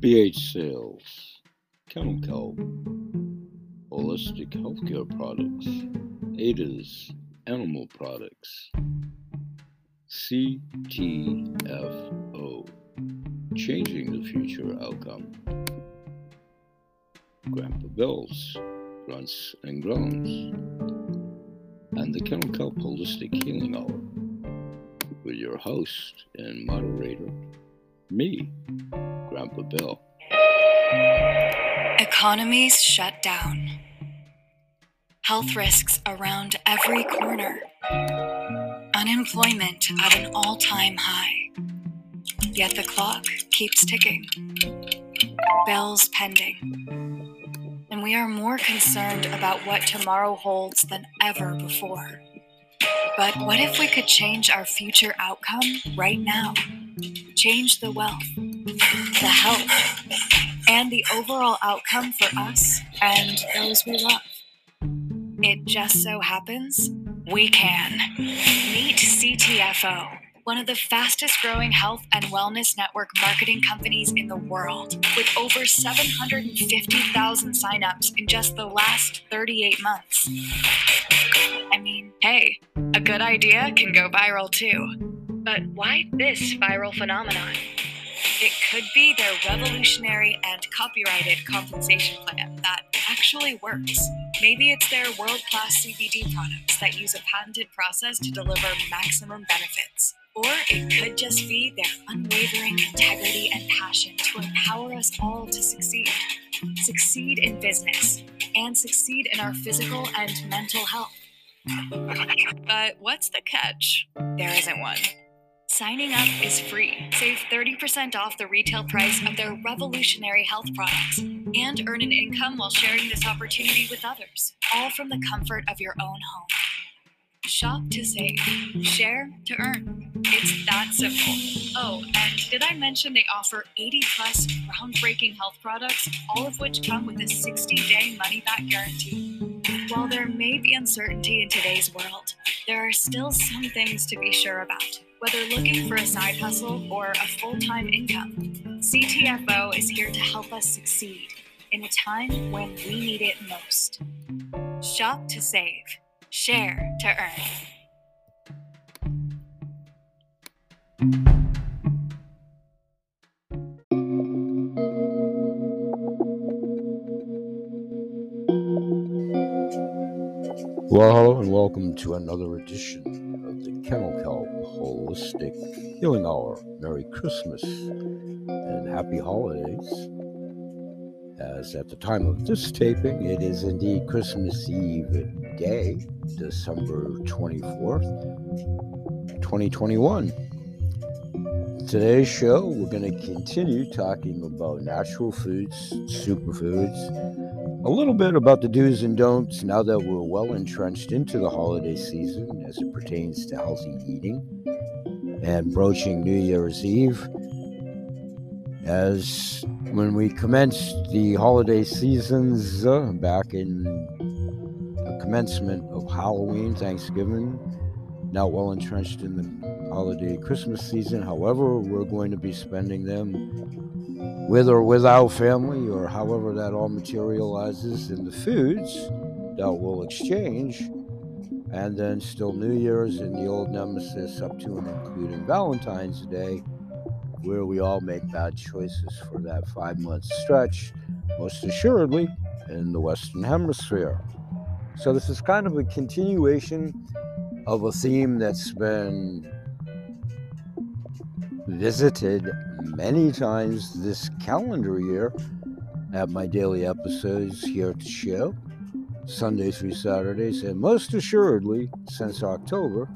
BH Sales, Kelp, Holistic Healthcare Products, ADA's Animal Products, CTFO, Changing the Future Outcome, Grandpa Bill's, Grunts and Groans, and the Kelp Holistic Healing Hour with your host and moderator, me, Economies shut down. Health risks around every corner. Unemployment at an all time high. Yet the clock keeps ticking. Bills pending. And we are more concerned about what tomorrow holds than ever before. But what if we could change our future outcome right now? Change the wealth, the health, and the overall outcome for us and those we love. It just so happens we can. Meet CTFO, one of the fastest growing health and wellness network marketing companies in the world, with over 750,000 signups in just the last 38 months. I mean, hey, a good idea can go viral too. But why this viral phenomenon? It could be their revolutionary and copyrighted compensation plan that actually works. Maybe it's their world class CBD products that use a patented process to deliver maximum benefits. Or it could just be their unwavering integrity and passion to empower us all to succeed. Succeed in business and succeed in our physical and mental health. But what's the catch? There isn't one. Signing up is free. Save 30% off the retail price of their revolutionary health products and earn an income while sharing this opportunity with others, all from the comfort of your own home. Shop to save, share to earn. It's that simple. Oh, and did I mention they offer 80 plus groundbreaking health products, all of which come with a 60 day money back guarantee? While there may be uncertainty in today's world, there are still some things to be sure about. Whether looking for a side hustle or a full time income, CTFO is here to help us succeed in a time when we need it most. Shop to save, share to earn. Well, hello and welcome to another edition of the Kennel Kelp Holistic Healing Hour. Merry Christmas and Happy Holidays. As at the time of this taping, it is indeed Christmas Eve day, December 24th, 2021. Today's show, we're going to continue talking about natural foods, superfoods, a little bit about the do's and don'ts now that we're well entrenched into the holiday season as it pertains to healthy eating and broaching New Year's Eve. As when we commenced the holiday seasons uh, back in the commencement of Halloween, Thanksgiving, now well entrenched in the holiday Christmas season. However, we're going to be spending them with or without family, or however that all materializes in the foods that we'll exchange. And then still New Year's and the old nemesis up to and including Valentine's Day, where we all make bad choices for that five month stretch, most assuredly in the Western Hemisphere. So, this is kind of a continuation of a theme that's been visited many times this calendar year at my daily episodes here at the show, Sunday through Saturdays, and most assuredly since October,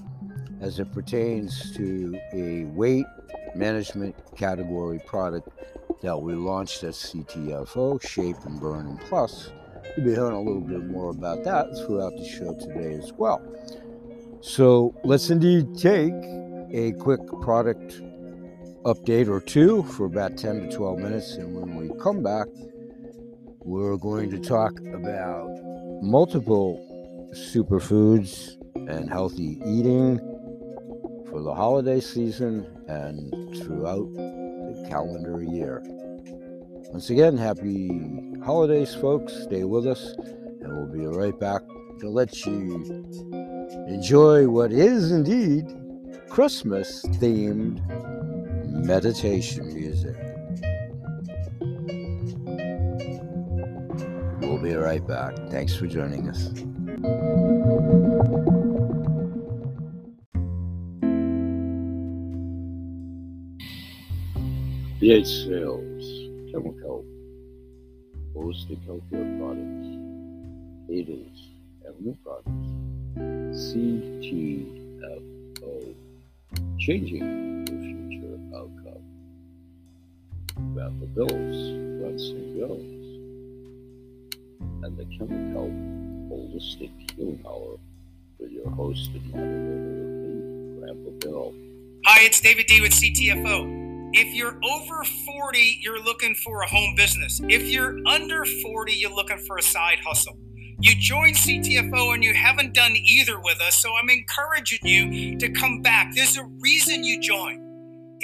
as it pertains to a weight management category product that we launched at CTFO, Shape and Burn and Plus. You'll be hearing a little bit more about that throughout the show today as well. So let's indeed take a quick product update or two for about 10 to 12 minutes. And when we come back, we're going to talk about multiple superfoods and healthy eating for the holiday season and throughout the calendar year. Once again, happy holidays, folks. Stay with us, and we'll be right back to let you enjoy what is indeed Christmas themed meditation music. We'll be right back. Thanks for joining us. BH Sales, Chemical, Holistic Healthcare Products, Cadence, Avenue Products, CTFO, Changing Rafa Bills, Brunson Jones, and the Chemical Holistic Healing Hour with your host and moderator, Grandpa Bill. Hi, it's David D with CTFO. If you're over 40, you're looking for a home business. If you're under 40, you're looking for a side hustle. You joined CTFO and you haven't done either with us, so I'm encouraging you to come back. There's a reason you joined.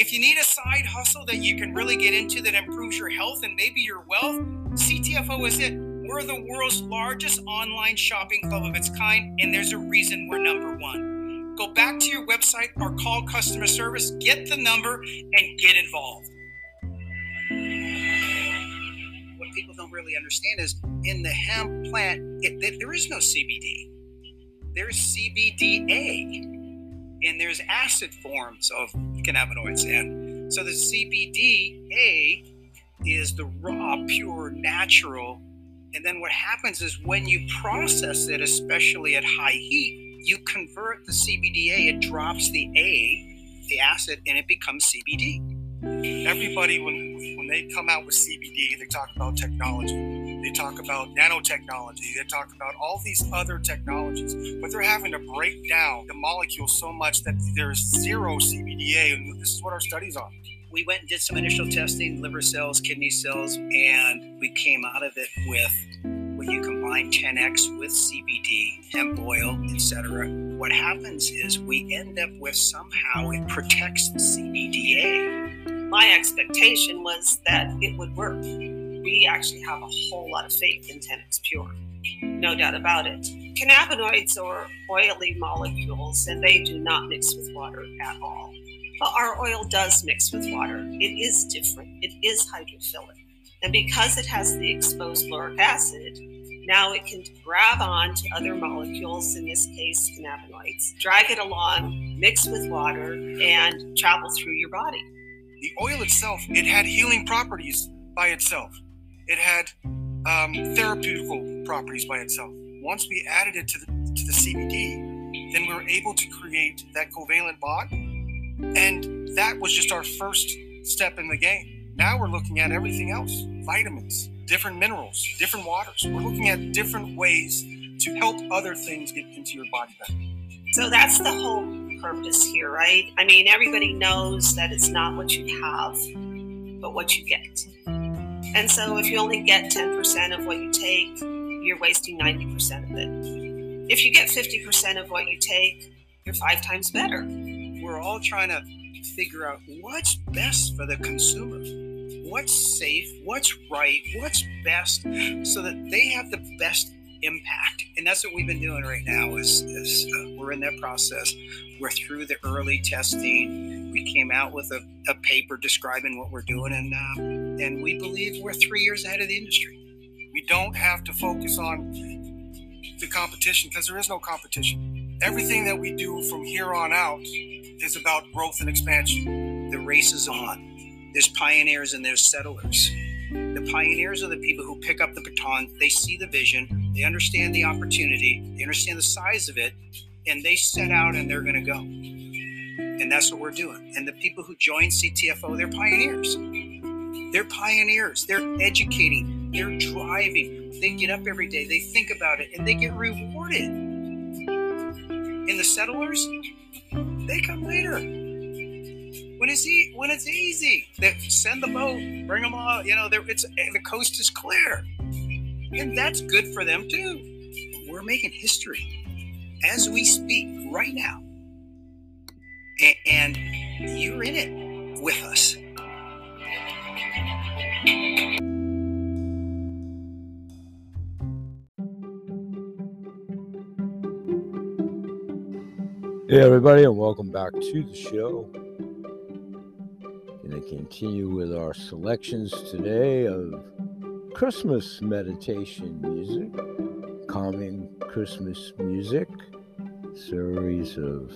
If you need a side hustle that you can really get into that improves your health and maybe your wealth, CTFO is it. We're the world's largest online shopping club of its kind, and there's a reason we're number one go back to your website or call customer service, get the number, and get involved. What people don't really understand is in the hemp plant, it, there is no CBD. There's CBDA, and there's acid forms of cannabinoids. And so the CBDA is the raw, pure, natural. And then what happens is when you process it, especially at high heat, you convert the CBDA, it drops the A, the acid, and it becomes CBD. Everybody, when when they come out with CBD, they talk about technology. They talk about nanotechnology. They talk about all these other technologies, but they're having to break down the molecule so much that there's zero CBDA, and this is what our studies are. We went and did some initial testing, liver cells, kidney cells, and we came out of it with when you combine 10x with CBD, hemp oil, etc., what happens is we end up with somehow it protects the CBDA. My expectation was that it would work. We actually have a whole lot of faith in 10x Pure, no doubt about it. Cannabinoids are oily molecules and they do not mix with water at all. But our oil does mix with water. It is different, it is hydrophilic. And because it has the exposed lauric acid, now it can grab on to other molecules, in this case, cannabinoids, drag it along, mix with water, and travel through your body. The oil itself, it had healing properties by itself. It had um, therapeutical properties by itself. Once we added it to the, to the CBD, then we were able to create that covalent bond. And that was just our first step in the game. Now we're looking at everything else vitamins, different minerals, different waters. We're looking at different ways to help other things get into your body better. So that's the whole purpose here, right? I mean, everybody knows that it's not what you have, but what you get. And so if you only get 10% of what you take, you're wasting 90% of it. If you get 50% of what you take, you're five times better. We're all trying to figure out what's best for the consumer what's safe, what's right, what's best, so that they have the best impact. And that's what we've been doing right now. Is, is uh, we're in that process. We're through the early testing. We came out with a, a paper describing what we're doing, and uh, and we believe we're three years ahead of the industry. We don't have to focus on the competition because there is no competition. Everything that we do from here on out is about growth and expansion. The race is on. There's pioneers and there's settlers. The pioneers are the people who pick up the baton, they see the vision, they understand the opportunity, they understand the size of it, and they set out and they're going to go. And that's what we're doing. And the people who join CTFO, they're pioneers. They're pioneers. They're educating. They're driving. They get up every day. They think about it and they get rewarded. And the settlers, they come later when it's when it's easy. They send the boat, bring them all. You know, it's the coast is clear, and that's good for them too. We're making history as we speak right now, and you're in it with us. Hey, everybody, and welcome back to the show. Going to continue with our selections today of Christmas meditation music, calming Christmas music, series of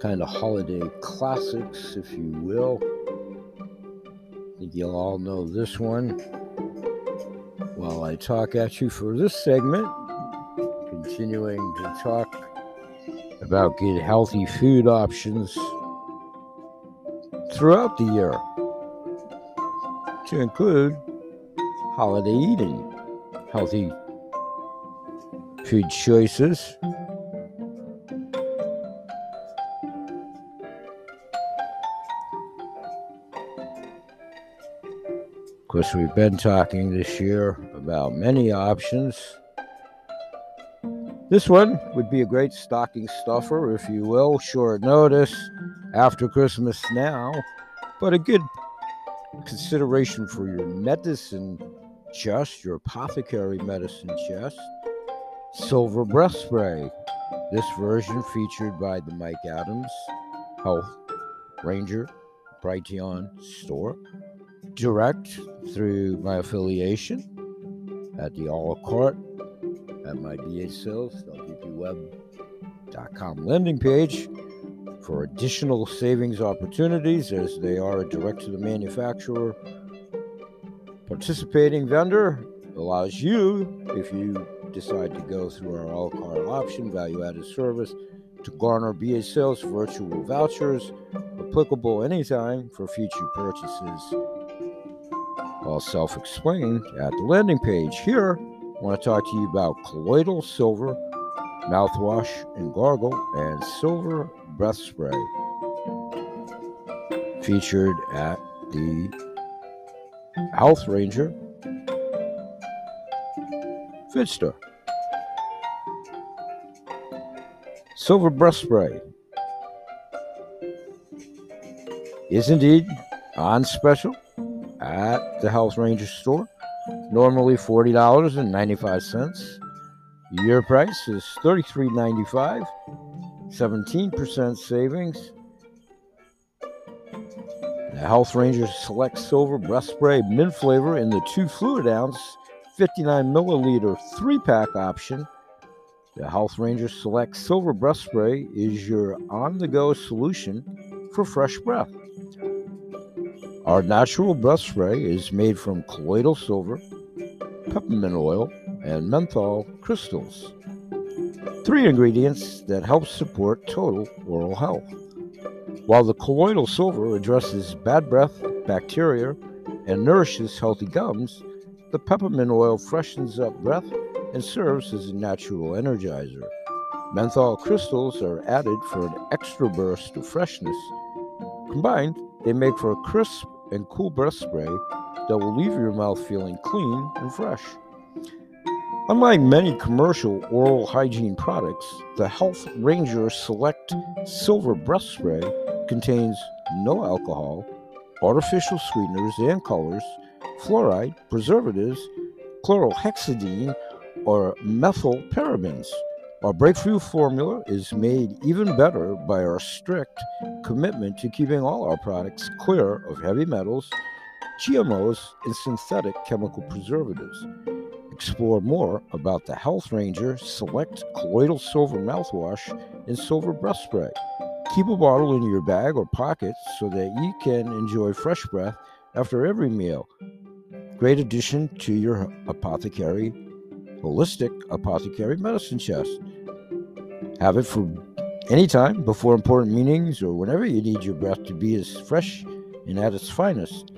kind of holiday classics, if you will. Think you'll all know this one. While I talk at you for this segment, continuing to talk about good healthy food options throughout the year to include holiday eating, healthy food choices. We've been talking this year about many options this one would be a great stocking stuffer, if you will, short notice after Christmas now, but a good consideration for your medicine chest, your apothecary medicine chest. Silver breath spray. This version featured by the Mike Adams Health Ranger Brighteon store. Direct through my affiliation at the a la carte at my LGPWeb.com landing page for additional savings opportunities as they are direct to the manufacturer. Participating vendor allows you, if you decide to go through our a la carte option, value added service, to garner Sales virtual vouchers applicable anytime for future purchases. All self explained at the landing page here I want to talk to you about colloidal silver mouthwash and gargle and silver breath spray featured at the Health Ranger Fit Store. Silver breath spray is indeed on special at the Health Ranger store normally $40.95. Your price is $33.95, 17% savings. The Health Ranger Select Silver Breath Spray mint flavor in the 2 fluid ounce, 59 milliliter 3 pack option. The Health Ranger Select Silver Breath Spray is your on the go solution for fresh breath. Our natural breath spray is made from colloidal silver, peppermint oil, and menthol crystals. Three ingredients that help support total oral health. While the colloidal silver addresses bad breath, bacteria, and nourishes healthy gums, the peppermint oil freshens up breath and serves as a natural energizer. Menthol crystals are added for an extra burst of freshness. Combined, they make for a crisp and cool breath spray that will leave your mouth feeling clean and fresh. Unlike many commercial oral hygiene products, the Health Ranger Select Silver Breath Spray contains no alcohol, artificial sweeteners and colors, fluoride, preservatives, chlorhexidine, or methylparabens. Our breakthrough formula is made even better by our strict commitment to keeping all our products clear of heavy metals, GMOs, and synthetic chemical preservatives. Explore more about the Health Ranger Select Colloidal Silver Mouthwash and Silver Breath Spray. Keep a bottle in your bag or pocket so that you can enjoy fresh breath after every meal. Great addition to your apothecary, holistic apothecary medicine chest. Have it for any time before important meetings or whenever you need your breath to be as fresh and at its finest.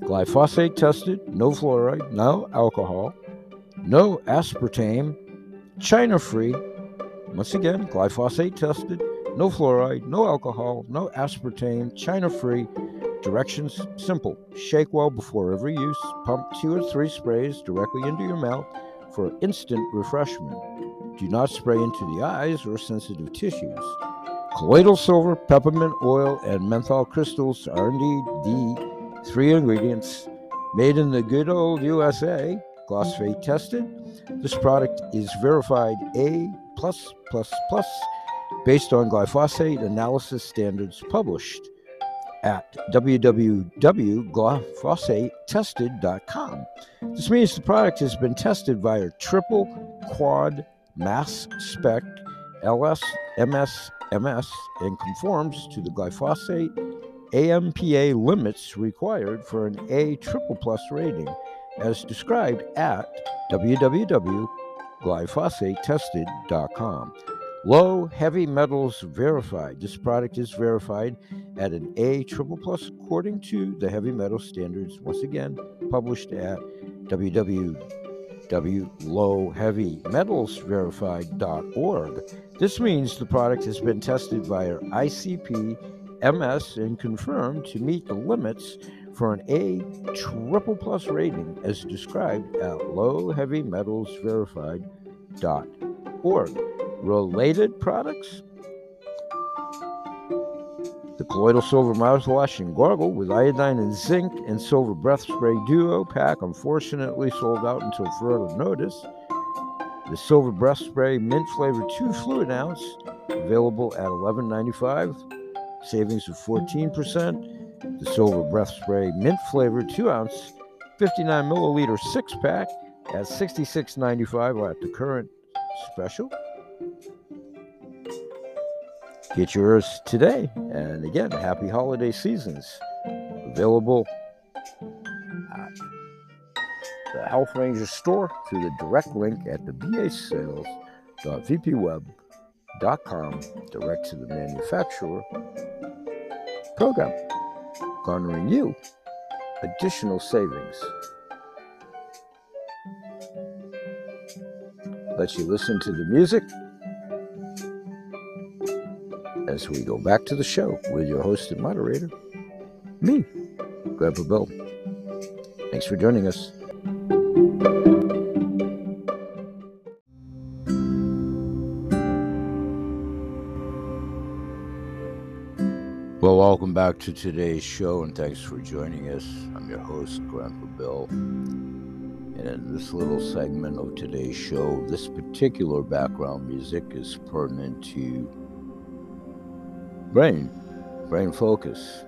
Glyphosate tested, no fluoride, no alcohol, no aspartame, China free. Once again, glyphosate tested, no fluoride, no alcohol, no aspartame, China free. Directions simple. Shake well before every use. Pump two or three sprays directly into your mouth for instant refreshment. Do not spray into the eyes or sensitive tissues. Colloidal silver, peppermint oil, and menthol crystals are indeed the three ingredients made in the good old USA, glyphosate tested. This product is verified A plus plus plus based on glyphosate analysis standards published at www.glyphosatetested.com. This means the product has been tested via triple quad mass spec LC MS MS and conforms to the glyphosate AMPA limits required for an A triple plus rating as described at www.glyphosatetested.com. Low heavy metals verified. This product is verified at an A triple plus according to the heavy metal standards, once again published at www.lowheavymetalsverified.org. This means the product has been tested via ICP MS and confirmed to meet the limits for an A triple plus rating as described at lowheavymetalsverified.org. Related products the colloidal silver mouthwash and gargle with iodine and zinc and silver breath spray duo pack unfortunately sold out until further notice. The silver breath spray mint flavor 2 fluid ounce available at $11.95, savings of 14%. The silver breath spray mint flavor 2 ounce 59 milliliter 6 pack at $66.95 at the current special. Get yours today. And again, happy holiday seasons. Available at the Health Ranger store through the direct link at the basales.vpweb.com, direct to the manufacturer program, garnering you additional savings. Let you listen to the music as we go back to the show with your host and moderator, me, Grandpa Bill. Thanks for joining us. Well, welcome back to today's show, and thanks for joining us. I'm your host, Grandpa Bill. And in this little segment of today's show, this particular background music is pertinent to brain, brain focus,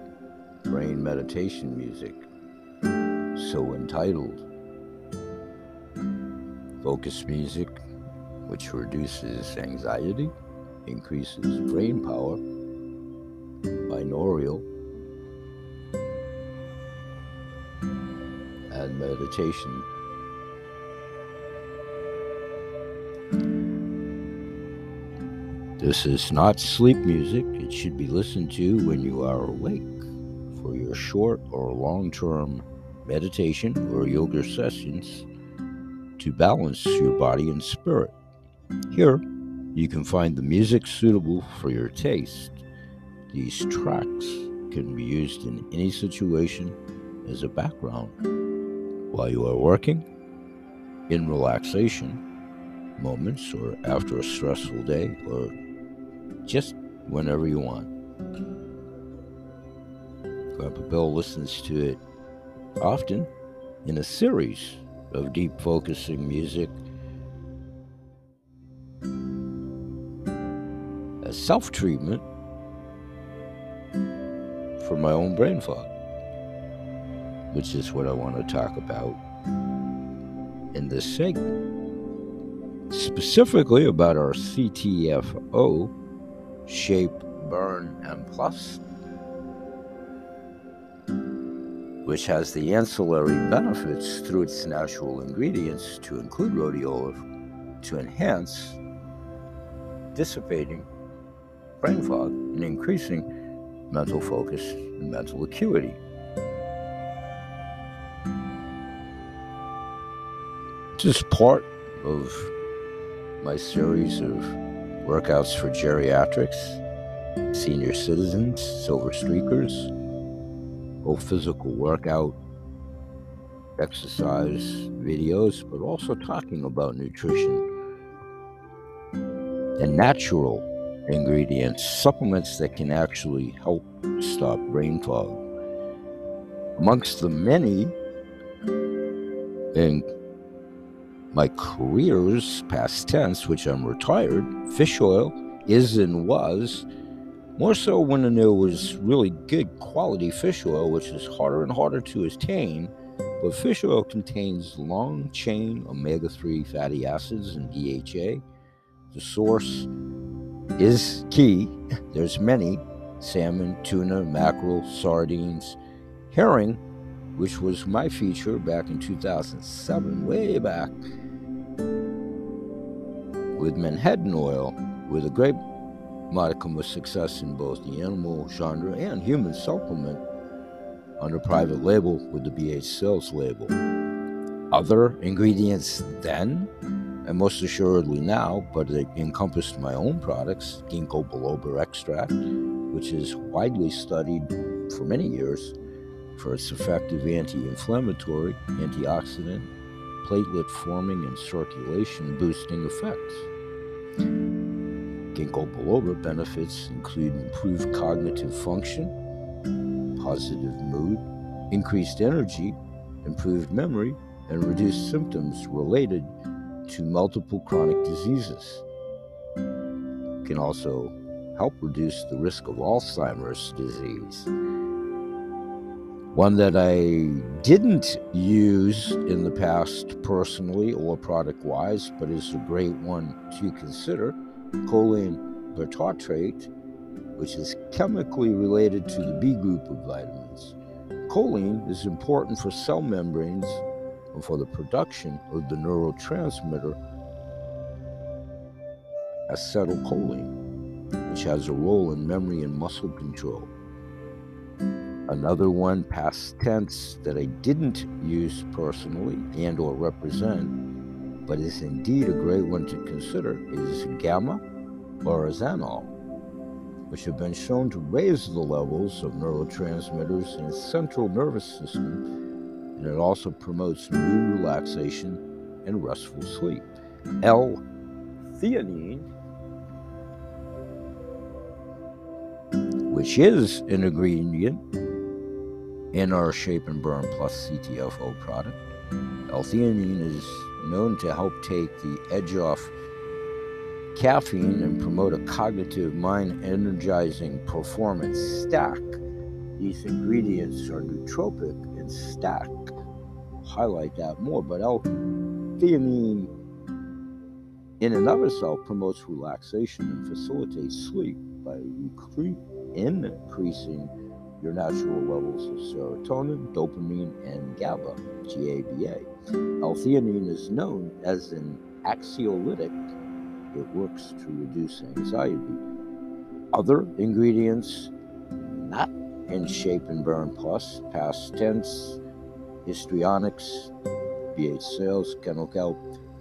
brain meditation music. So entitled Focus music, which reduces anxiety, increases brain power, binaural, and meditation. This is not sleep music. It should be listened to when you are awake for your short or long term meditation or yoga sessions to balance your body and spirit. Here, you can find the music suitable for your taste. These tracks can be used in any situation as a background while you are working, in relaxation moments, or after a stressful day, or just whenever you want. Grandpa Bill listens to it often in a series of deep focusing music as self treatment for my own brain fog, which is what I want to talk about in this segment. Specifically about our CTFO shape, burn, and plus, which has the ancillary benefits through its natural ingredients to include rhodiola to enhance dissipating brain fog and increasing mental focus and mental acuity. This is part of my series of workouts for geriatrics, senior citizens, silver streakers, both physical workout, exercise videos, but also talking about nutrition and natural ingredients, supplements that can actually help stop brain fog. Amongst the many in my career's past tense, which I'm retired, fish oil is and was, more so when there was really good quality fish oil, which is harder and harder to attain. But fish oil contains long chain omega 3 fatty acids and DHA. The source is key. There's many salmon, tuna, mackerel, sardines, herring, which was my feature back in 2007, way back, with Menhaden oil, with a great modicum of success in both the animal genre and human supplement under private label with the BH sales label. Other ingredients then, and most assuredly now, but it encompassed my own products, ginkgo biloba extract, which is widely studied for many years for its effective anti inflammatory, antioxidant, platelet forming, and circulation boosting effects. Ginkgo biloba benefits include improved cognitive function, positive mood, increased energy, improved memory, and reduced symptoms related to multiple chronic diseases. It can also help reduce the risk of Alzheimer's disease. One that I didn't use in the past personally or product wise, but is a great one to consider choline bitartrate, which is chemically related to the B group of vitamins. Choline is important for cell membranes and for the production of the neurotransmitter acetylcholine, which has a role in memory and muscle control. Another one, past tense, that I didn't use personally and or represent, but is indeed a great one to consider, is gamma oryzanol, which have been shown to raise the levels of neurotransmitters in the central nervous system, and it also promotes mood relaxation and restful sleep. L-theanine, which is an ingredient in our Shape and Burn Plus CTFO product. L-theanine is known to help take the edge off caffeine and promote a cognitive, mind energizing performance stack. These ingredients are nootropic and stack. Highlight that more, but L-theanine in and of itself promotes relaxation and facilitates sleep by increasing your natural levels of serotonin, dopamine, and GABA, GABA. L-theanine is known as an anxiolytic. It works to reduce anxiety. Other ingredients not in Shape and Burn Plus, past tense, histrionics, BH sales.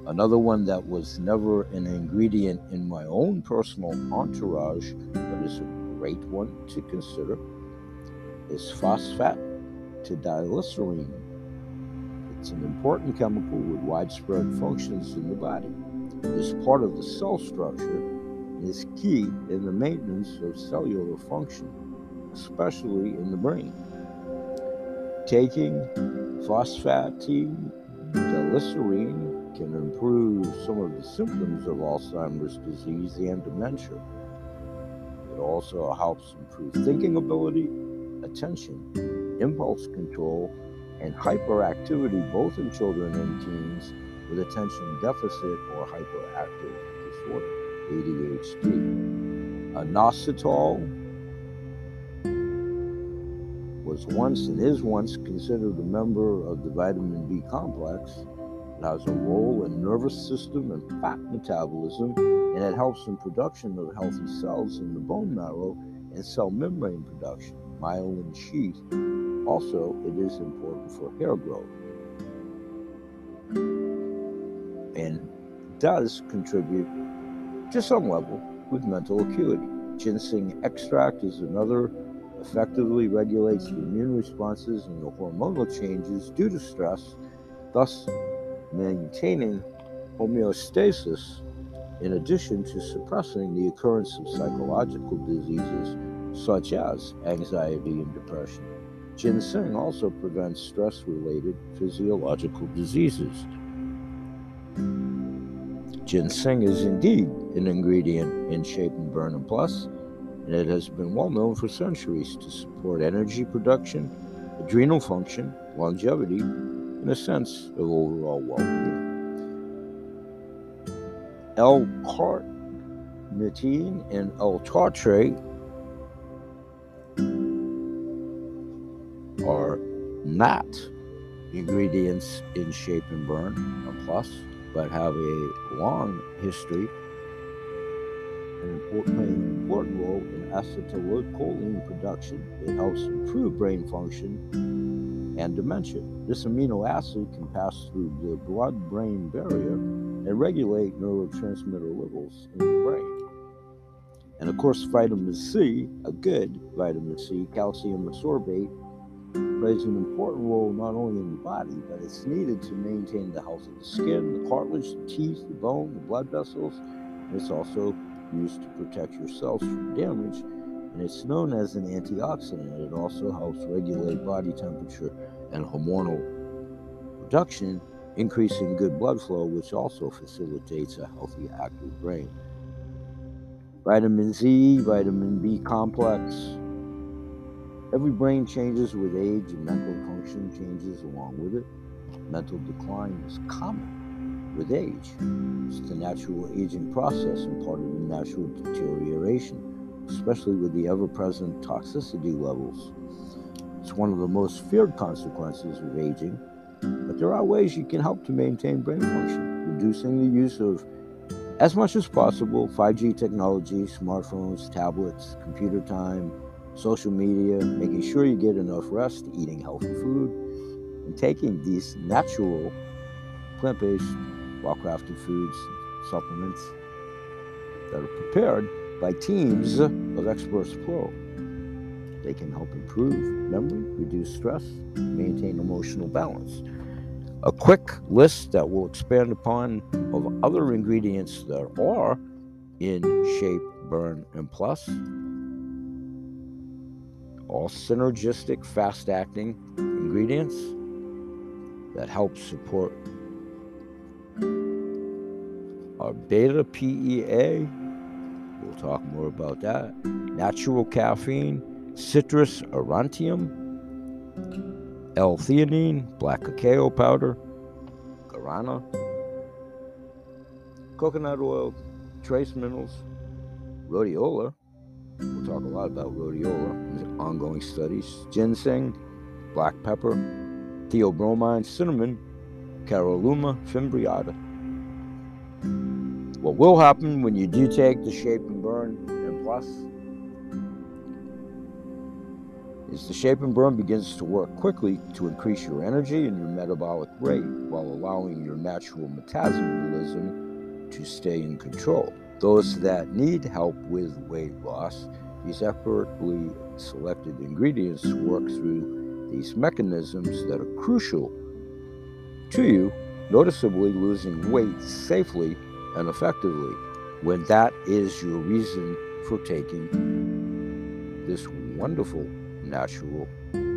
Another one that was never an ingredient in my own personal entourage, but is a great one to consider is phosphate to diglycerine. It's an important chemical with widespread functions in the body. It is part of the cell structure and is key in the maintenance of cellular function, especially in the brain. Taking phosphatine diglycerine can improve some of the symptoms of Alzheimer's disease and dementia. It also helps improve thinking ability attention, impulse control, and hyperactivity both in children and teens with attention deficit or hyperactive disorder, ADHD. Inositol was once and is once considered a member of the vitamin B complex. It has a role in nervous system and fat metabolism, and it helps in production of healthy cells in the bone marrow and cell membrane production myelin sheath. Also, it is important for hair growth and does contribute to some level with mental acuity. Ginseng extract is another effectively regulates the immune responses and the hormonal changes due to stress, thus maintaining homeostasis in addition to suppressing the occurrence of psychological diseases such as anxiety and depression. Ginseng also prevents stress related physiological diseases. Ginseng is indeed an ingredient in Shape and Burn and Plus, and it has been well known for centuries to support energy production, adrenal function, longevity, and a sense of overall well being. L-carnitine and L-tartrate are not ingredients in Shape and Burn Plus, but have a long history and important, an important role in acetylcholine production. It helps improve brain function and dementia. This amino acid can pass through the blood brain barrier and regulate neurotransmitter levels in the brain. And of course, vitamin C, a good vitamin C, calcium ascorbate, plays an important role not only in the body, but it's needed to maintain the health of the skin, the cartilage, the teeth, the bone, the blood vessels. It's also used to protect your cells from damage, and it's known as an antioxidant. It also helps regulate body temperature and hormonal production, increasing good blood flow, which also facilitates a healthy, active brain. Vitamin Z, vitamin B complex. Every brain changes with age, and mental function changes along with it. Mental decline is common with age. It's the natural aging process and part of the natural deterioration, especially with the ever present toxicity levels. It's one of the most feared consequences of aging, but there are ways you can help to maintain brain function, reducing the use of as much as possible 5G technology, smartphones, tablets, computer time, social media, making sure you get enough rest, eating healthy food, and taking these natural plant based well crafted foods, supplements that are prepared by teams of experts plural. They can help improve memory, reduce stress, maintain emotional balance. A quick list that we'll expand upon of other ingredients that are in Shape, Burn, and Plus. All synergistic, fast acting ingredients that help support our beta PEA. We'll talk more about that. Natural caffeine, citrus aurantium, L-theanine, black cacao powder, guarana, coconut oil, trace minerals, rhodiola. We'll talk a lot about rhodiola, ongoing studies, ginseng, black pepper, theobromine, cinnamon, caralluma fimbriata. What will happen when you do take the shape and burn and plus is the shape and burn begins to work quickly to increase your energy and your metabolic rate while allowing your natural metabolism to stay in control. Those that need help with weight loss, these expertly selected ingredients work through these mechanisms that are crucial to you noticeably losing weight safely and effectively when that is your reason for taking this wonderful natural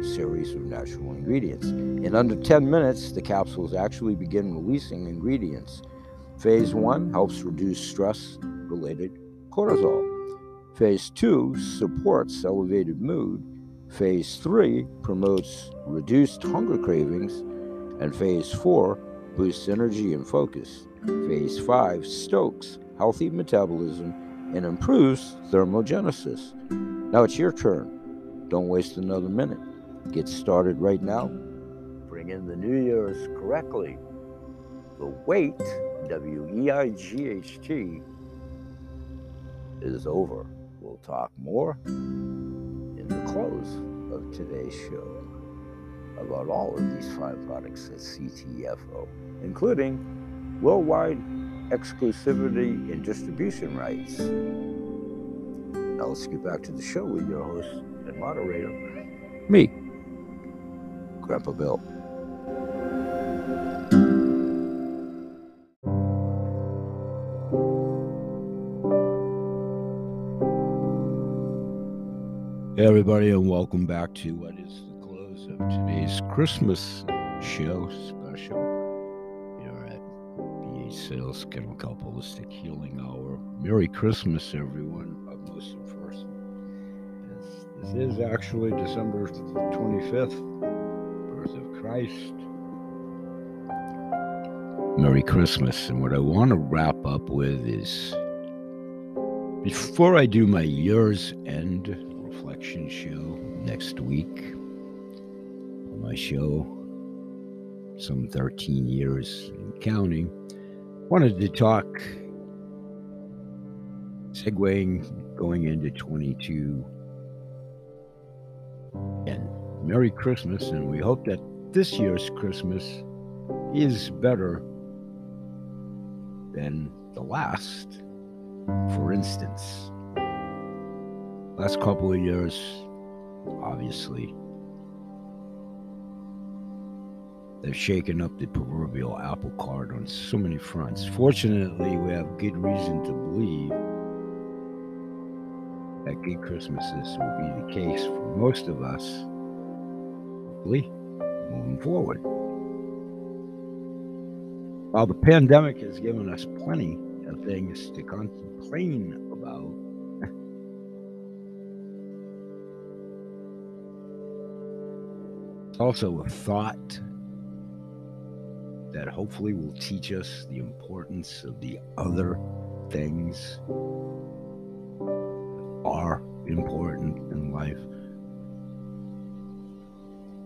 series of natural ingredients. In under 10 minutes, the capsules actually begin releasing ingredients. Phase 1 helps reduce stress related cortisol. Phase 2 supports elevated mood. Phase 3 promotes reduced hunger cravings. And phase 4 boosts energy and focus. Phase 5 stokes healthy metabolism and improves thermogenesis. Now it's your turn. Don't waste another minute. Get started right now. Bring in the New Year's correctly. The wait, W E I G H T, is over. We'll talk more in the close of today's show about all of these fine products at CTFO, including worldwide exclusivity and distribution rights. Now let's get back to the show with your host and moderator, me, Grandpa Bill. Everybody, and welcome back to what is the close of today's Christmas show special here at BH Sales Kennel Holistic Healing Hour. Merry Christmas, everyone. Of most first. This, this is actually December 25th, birth of Christ. Merry Christmas. And what I want to wrap up with is before I do my year's end reflection show next week, On my show, some 13 years and counting, wanted to talk, segueing, going into 22. And Merry Christmas, and we hope that this year's Christmas is better than the last. For instance, last couple of years, obviously, they've shaken up the proverbial apple cart on so many fronts. Fortunately, we have good reason to believe that good Christmases will be the case for most of us, hopefully, moving forward. While the pandemic has given us plenty of things to complain about, it's also a thought that hopefully will teach us the importance of the other things are important in life.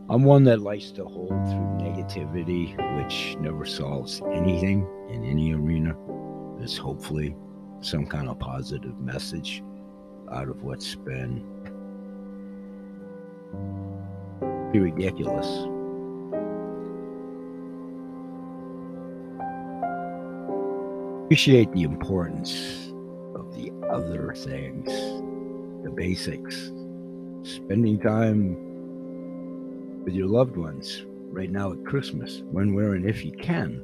I'm one that likes to hold through negativity, which never solves anything in any arena. There's hopefully some kind of positive message out of what's been pretty ridiculous. Appreciate the importance of the other things, the basics, spending time with your loved ones right now at Christmas, when, where, and if you can,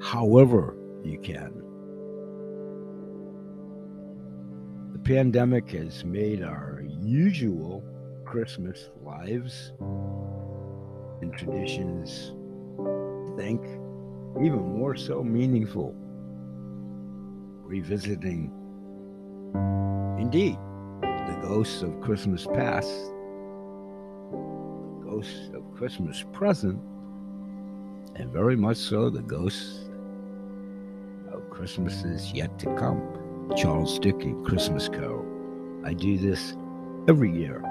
however you can. The pandemic has made our usual Christmas lives and traditions, I think, even more so meaningful. Revisiting, indeed, the ghosts of Christmas past the ghosts of Christmas present, and very much so the ghosts of Christmases yet to come. Charles Dickens Christmas Carol. I do this every year.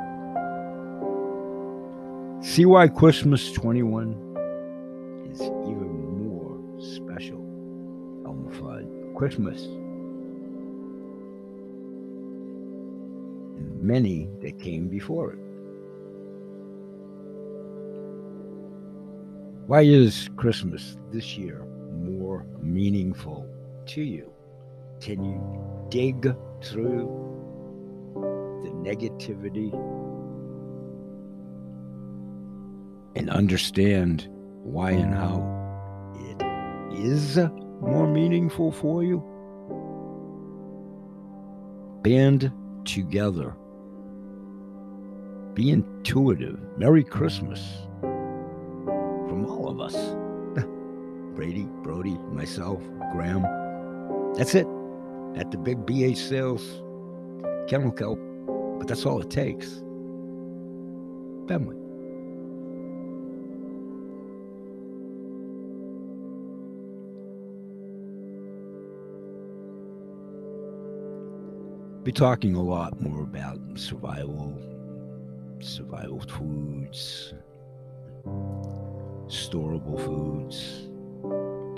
See why Christmas 21 is even more special. Oh Elmer Fudd. Christmas. And many that came before it. Why is Christmas this year more meaningful to you? Can you dig through the negativity and understand why and how it is more meaningful for you? Band together. Be intuitive. Merry Christmas from all of us Brady, Brody, myself, Graham. That's it. At the big BH sales, Kennel Kelp. But that's all it takes. Family. Be talking a lot more about survival, survival foods, storable foods,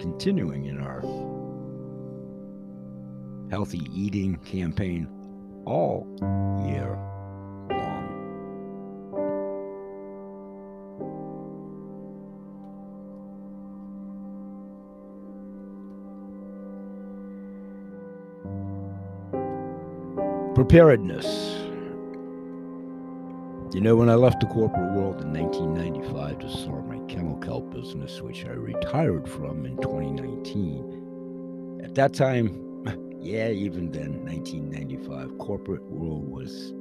continuing in our healthy eating campaign all year Preparedness. You know, when I left the corporate world in 1995 to start my kennel kelp business, which I retired from in 2019, at that time, yeah, even then, 1995, corporate world was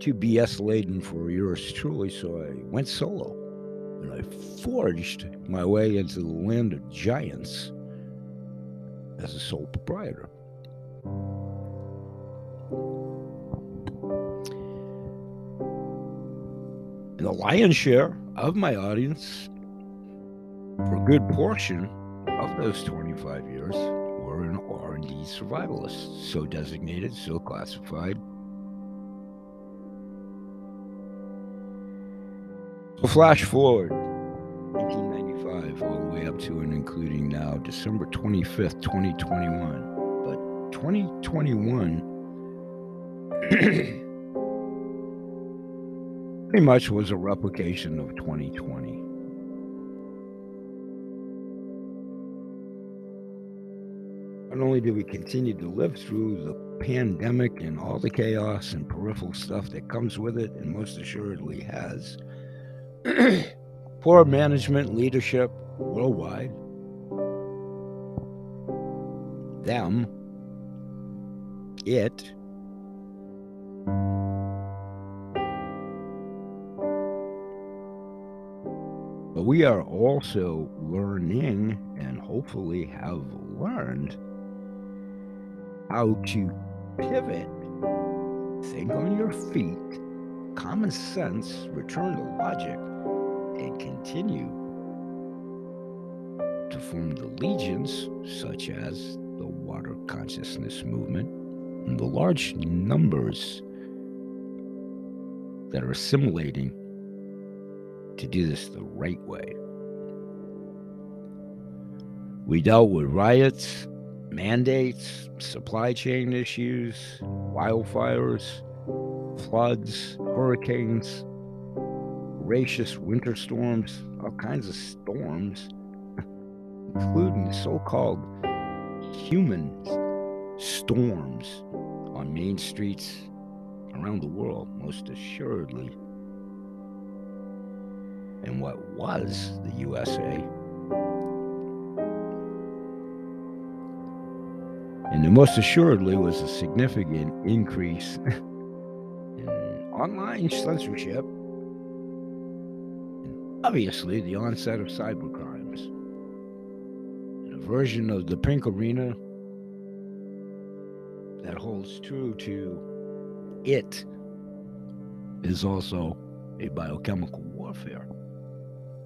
too BS laden for yours truly, so I went solo. and I forged my way into the land of giants as a sole proprietor. The lion's share of my audience, for a good portion of those 25 years, were in R&D survivalists, so designated, so classified. So flash forward 1995 all the way up to and including now December 25th, 2021. But 2021 pretty much was a replication of 2020. Not only did we continue to live through the pandemic and all the chaos and peripheral stuff that comes with it, and most assuredly has, poor management leadership worldwide, them, it, But we are also learning and hopefully have learned how to pivot, think on your feet, common sense, return to logic, and continue to form the legions such as the water consciousness movement and the large numbers that are assimilating to do this the right way. We dealt with riots, mandates, supply chain issues, wildfires, floods, hurricanes, voracious winter storms, all kinds of storms, including so called human storms on main streets around the world, most assuredly in what was the USA. And there most assuredly was a significant increase in online censorship and obviously the onset of cybercrimes. And a version of the pink arena that holds true to it is also a biochemical warfare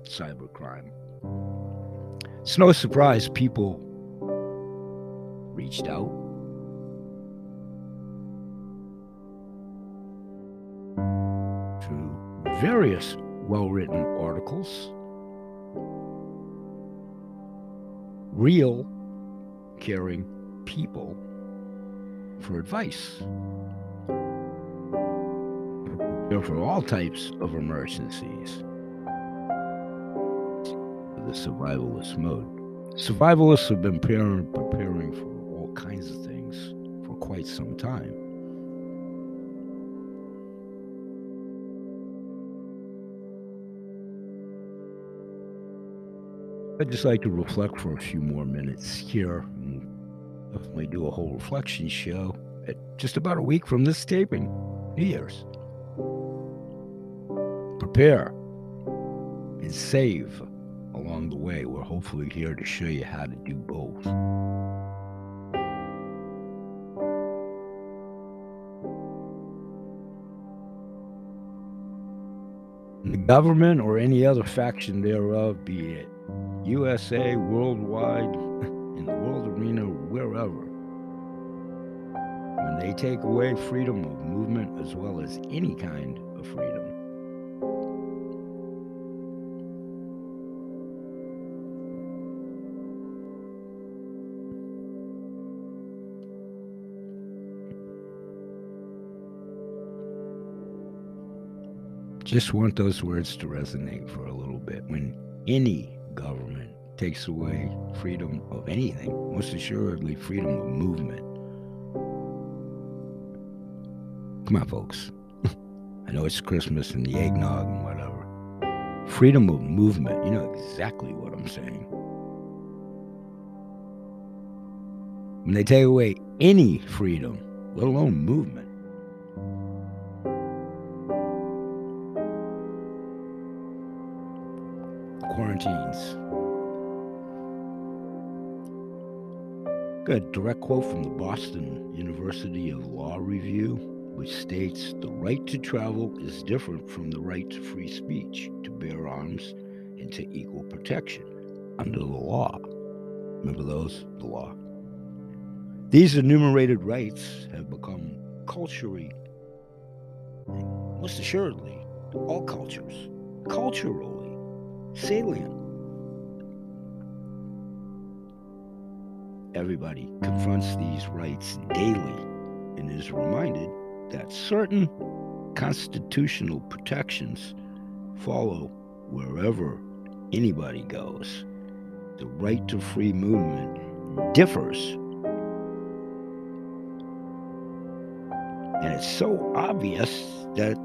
cybercrime. It's no surprise people reached out. Through various well written articles, real caring people for advice. For all types of emergencies the survivalist mode. Survivalists have been preparing, preparing for all kinds of things for quite some time. I'd just like to reflect for a few more minutes here. And definitely do a whole reflection show at just about a week from this taping, New Year's. Prepare and save along the way. We're hopefully here to show you how to do both. The government or any other faction thereof, be it USA, worldwide, in the world arena, wherever, when they take away freedom of movement as well as any kind of freedom, just want those words to resonate for a little bit. When any government takes away freedom of anything, most assuredly freedom of movement. Come on, folks. I know it's Christmas and the eggnog and whatever. Freedom of movement, you know exactly what I'm saying. When they take away any freedom, let alone movement, Got a direct quote from the Boston University of Law Review, which states the right to travel is different from the right to free speech, to bear arms, and to equal protection under the law. Remember those? The law. These enumerated rights have become culturally, most assuredly, all cultures, culturally salient. Everybody confronts these rights daily and is reminded that certain constitutional protections follow wherever anybody goes. The right to free movement differs And it's so obvious that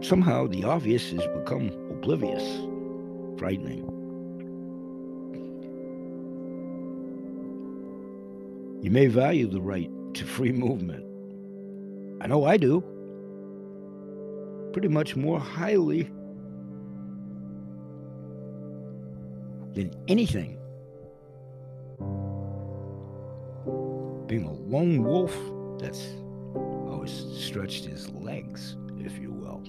somehow the obvious has become oblivious, frightening. You may value the right to free movement. I know I do. Pretty much more highly than anything. Being a lone wolf, that's always stretched his legs, if you will.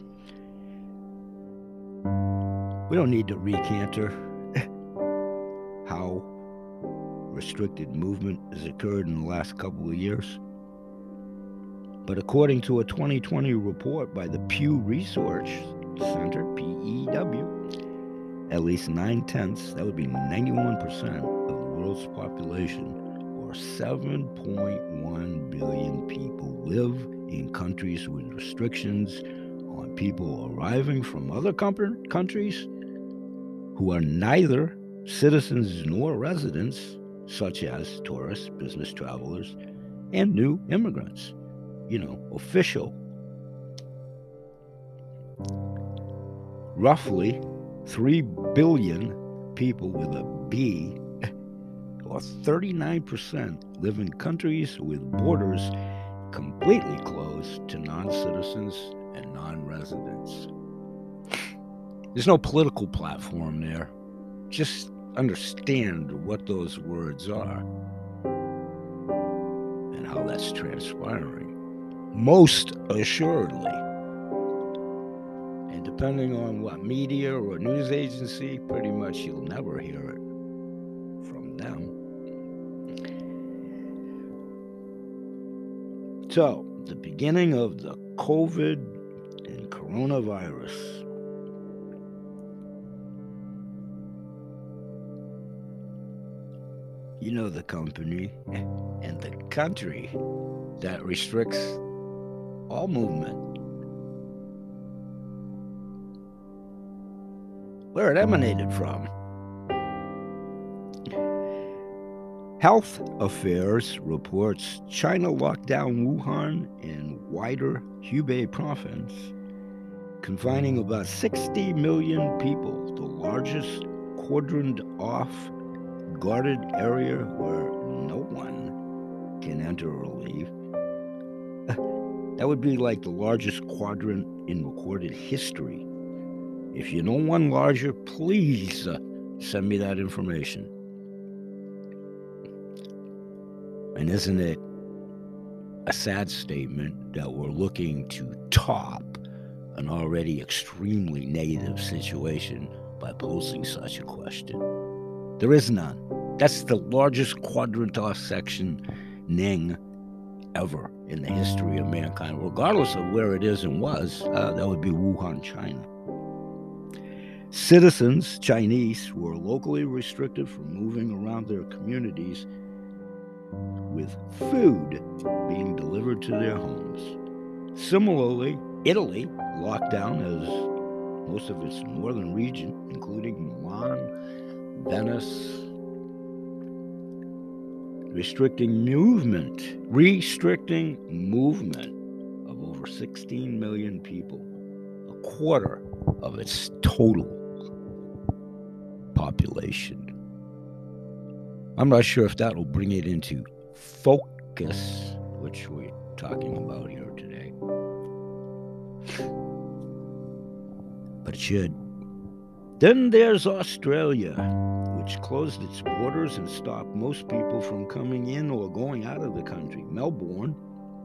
We don't need to recanter how restricted movement has occurred in the last couple of years. But according to a 2020 report by the Pew Research Center, PEW, at least nine tenths, that would be 91% of the world's population, or 7.1 billion people, live in countries with restrictions on people arriving from other countries who are neither citizens nor residents, such as tourists, business travelers, and new immigrants. You know, official. Roughly 3 billion people with a B, or 39%, live in countries with borders completely closed to non citizens and non residents. There's no political platform there. Just understand what those words are and how that's transpiring. Most assuredly. And depending on what media or news agency, pretty much you'll never hear it from them. So, the beginning of the COVID and coronavirus. You know the company and the country that restricts all movement. Where it emanated from. Health Affairs reports China locked down Wuhan and wider Hubei province, confining about 60 million people, the largest quadrant off guarded area where no one can enter or leave. That would be like the largest quadrant in recorded history. If you know one larger, please uh, send me that information. And isn't it a sad statement that we're looking to top an already extremely negative situation by posing such a question? There is none. That's the largest quadrant section Ning ever in the history of mankind, regardless of where it is and was. Uh, that would be Wuhan, China. Citizens, Chinese, were locally restricted from moving around their communities with food being delivered to their homes. Similarly, Italy locked down as most of its northern region, including Milan, Venice, restricting movement, restricting movement of over 16 million people, a quarter of its total population. I'm not sure if that will bring it into focus, which we're talking about here today. But it should. Then there's Australia, which closed its borders and stopped most people from coming in or going out of the country. Melbourne,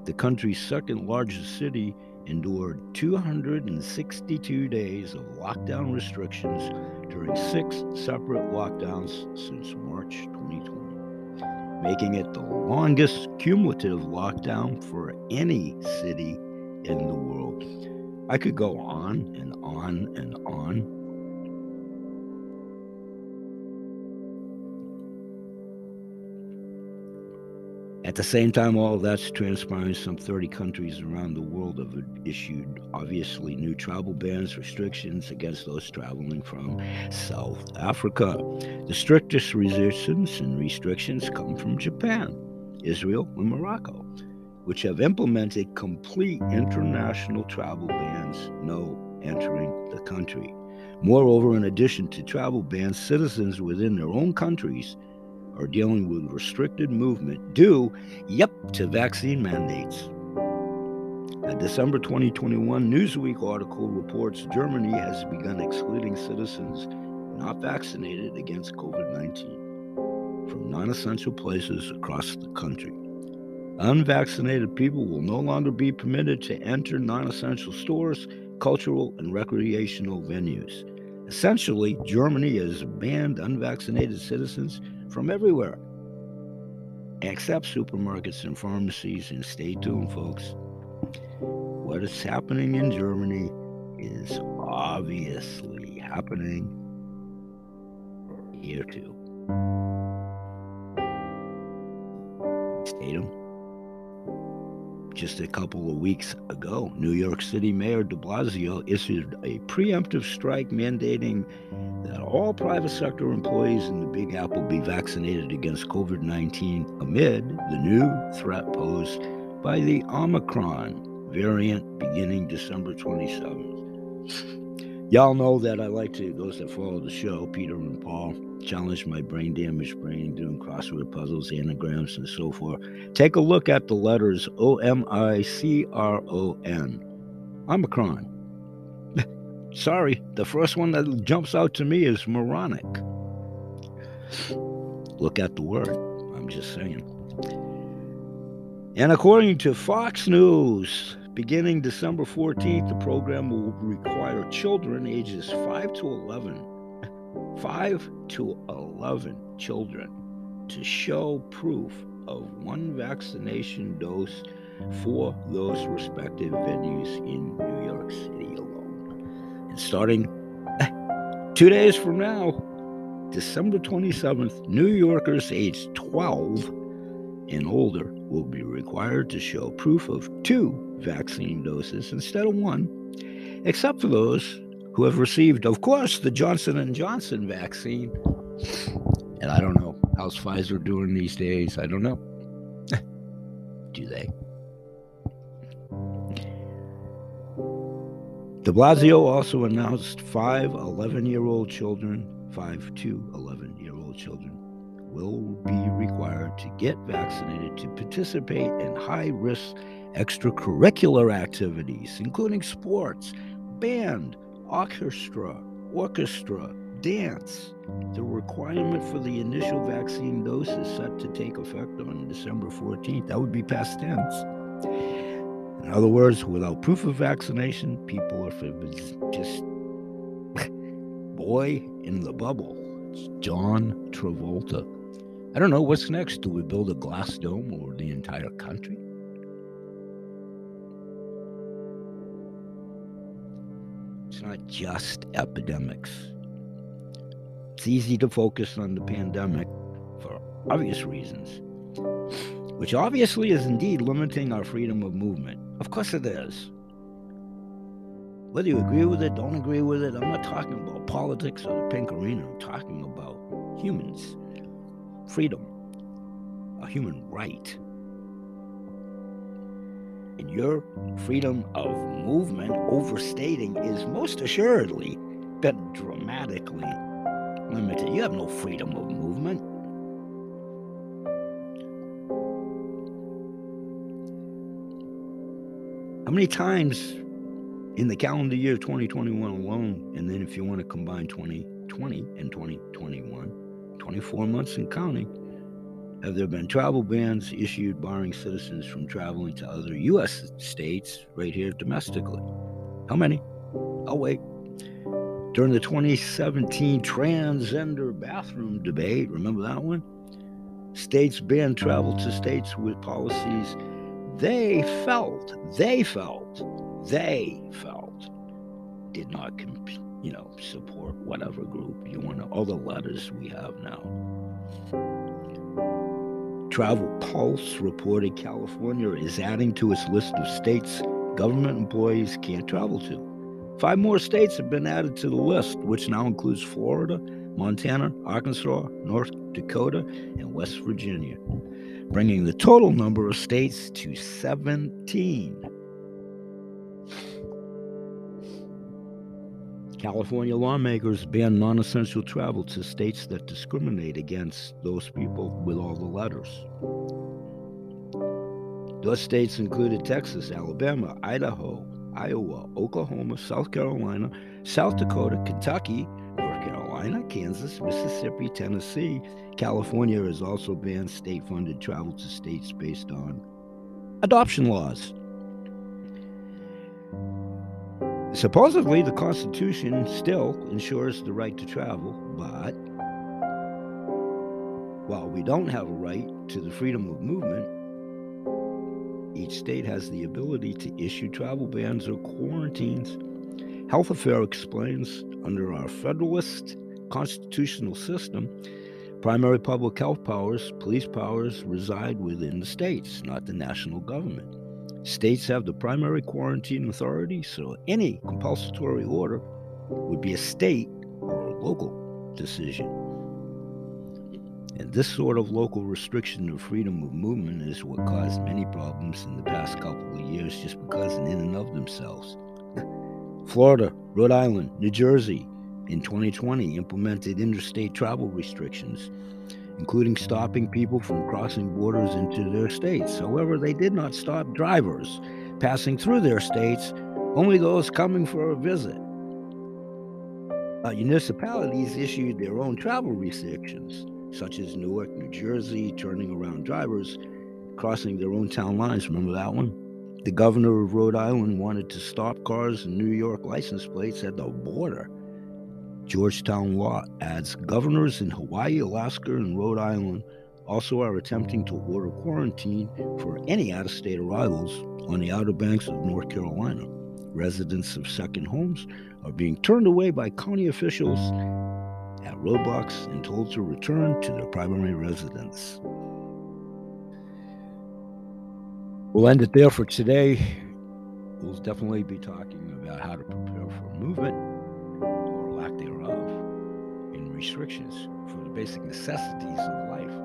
the country's second largest city, endured 262 days of lockdown restrictions during six separate lockdowns since March 2020, making it the longest cumulative lockdown for any city in the world. I could go on and on and on. At the same time, all that's transpiring, some 30 countries around the world have issued obviously new travel bans, restrictions against those traveling from South Africa. The strictest resistance and restrictions come from Japan, Israel, and Morocco, which have implemented complete international travel bans, no entering the country. Moreover, in addition to travel bans, citizens within their own countries are dealing with restricted movement due, yep, to vaccine mandates. A December 2021 Newsweek article reports Germany has begun excluding citizens not vaccinated against COVID 19 from non essential places across the country. Unvaccinated people will no longer be permitted to enter non essential stores, cultural, and recreational venues. Essentially, Germany has banned unvaccinated citizens from everywhere, except supermarkets and pharmacies. And stay tuned, folks. What is happening in Germany is obviously happening here too. Tuned just a couple of weeks ago, New York City Mayor de Blasio issued a preemptive strike mandating that all private sector employees in the Big Apple be vaccinated against COVID 19 amid the new threat posed by the Omicron variant beginning December 27th. Y'all know that I like to, those that follow the show, Peter and Paul, challenge my brain damaged brain doing crossword puzzles, anagrams, and so forth. Take a look at the letters O M I C R O N. Omicron. Sorry, the first one that jumps out to me is moronic. Look at the word. I'm just saying. And according to Fox News, Beginning December 14th, the program will require children ages 5 to 11, 5 to 11 children to show proof of one vaccination dose for those respective venues in New York City alone. And starting two days from now, December 27th, New Yorkers aged 12 and older will be required to show proof of two vaccine doses instead of one, except for those who have received, of course, the Johnson and Johnson vaccine. And I don't know how's Pfizer doing these days. I don't know. Do they? De Blasio also announced five 11 year old children, five to 11 year old children, will be required to get vaccinated to participate in high risk extracurricular activities, including sports, band, orchestra, orchestra, dance. The requirement for the initial vaccine dose is set to take effect on December 14th. That would be past tense. In other words, without proof of vaccination, people are just boy in the bubble. It's John Travolta. I don't know what's next. Do we build a glass dome over the entire country? It's not just epidemics. It's easy to focus on the pandemic for obvious reasons, which obviously is indeed limiting our freedom of movement. Of course it is. Whether you agree with it, don't agree with it, I'm not talking about politics or the pink arena. I'm talking about humans, freedom, a human right your freedom of movement overstating is most assuredly been dramatically limited. You have no freedom of movement. How many times in the calendar year 2021 alone, and then if you want to combine 2020 and 2021, 24 months and counting, have there been travel bans issued barring citizens from traveling to other U.S. states right here domestically? How many? I'll wait. During the 2017 transgender bathroom debate, remember that one? States banned travel to states with policies they felt, they felt, they felt did not, you know, support whatever group you want to, all the letters we have now. Travel Pulse reported California is adding to its list of states government employees can't travel to. Five more states have been added to the list, which now includes Florida, Montana, Arkansas, North Dakota, and West Virginia, bringing the total number of states to 17. California lawmakers ban non essential travel to states that discriminate against those people with all the letters. Those states included Texas, Alabama, Idaho, Iowa, Oklahoma, South Carolina, South Dakota, Kentucky, North Carolina, Kansas, Mississippi, Tennessee. California has also banned state funded travel to states based on adoption laws. Supposedly, the Constitution still ensures the right to travel, but while we don't have a right to the freedom of movement, each state has the ability to issue travel bans or quarantines. Health Affair explains under our Federalist constitutional system, primary public health powers, police powers reside within the states, not the national government. States have the primary quarantine authority, so any compulsory order would be a state or a local decision. And this sort of local restriction of freedom of movement is what caused many problems in the past couple of years just because in and of themselves. Florida, Rhode Island, New Jersey in 2020 implemented interstate travel restrictions including stopping people from crossing borders into their states. However, they did not stop drivers passing through their states, only those coming for a visit. Uh, municipalities issued their own travel restrictions, such as Newark, New Jersey, turning around drivers crossing their own town lines. Remember that one? The governor of Rhode Island wanted to stop cars and New York license plates at the border Georgetown law adds governors in Hawaii, Alaska, and Rhode Island also are attempting to order quarantine for any out of state arrivals on the Outer Banks of North Carolina. Residents of second homes are being turned away by county officials at roadblocks and told to return to their primary residence. We'll end it there for today. We'll definitely be talking about how to prepare for movement restrictions for the basic necessities of life,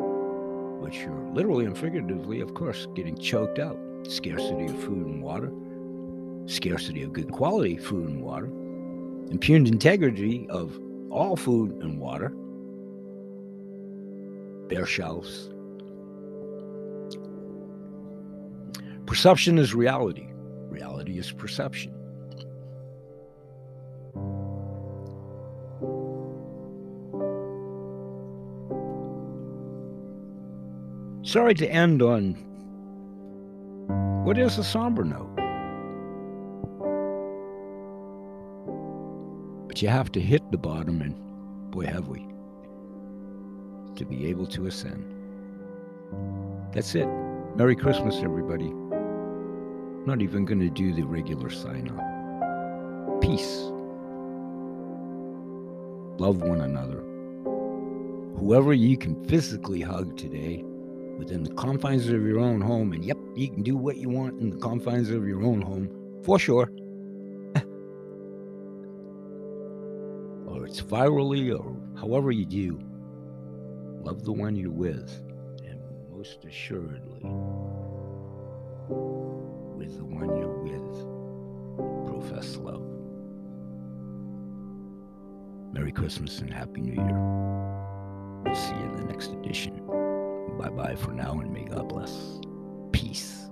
which are literally and figuratively, of course, getting choked out. Scarcity of food and water, scarcity of good quality food and water, impugned integrity of all food and water, bare shelves. Perception is reality. Reality is perception. Sorry to end on what is a somber note. But you have to hit the bottom, and boy, have we, to be able to ascend. That's it. Merry Christmas, everybody. not even going to do the regular sign off. Peace. Love one another. Whoever you can physically hug today, within the confines of your own home. And yep, you can do what you want in the confines of your own home, for sure. or it's virally, or however you do. Love the one you're with, and most assuredly, with the one you're with, profess love. Merry Christmas and Happy New Year. We'll see you in the next edition. Bye bye for now, and may God bless. Peace.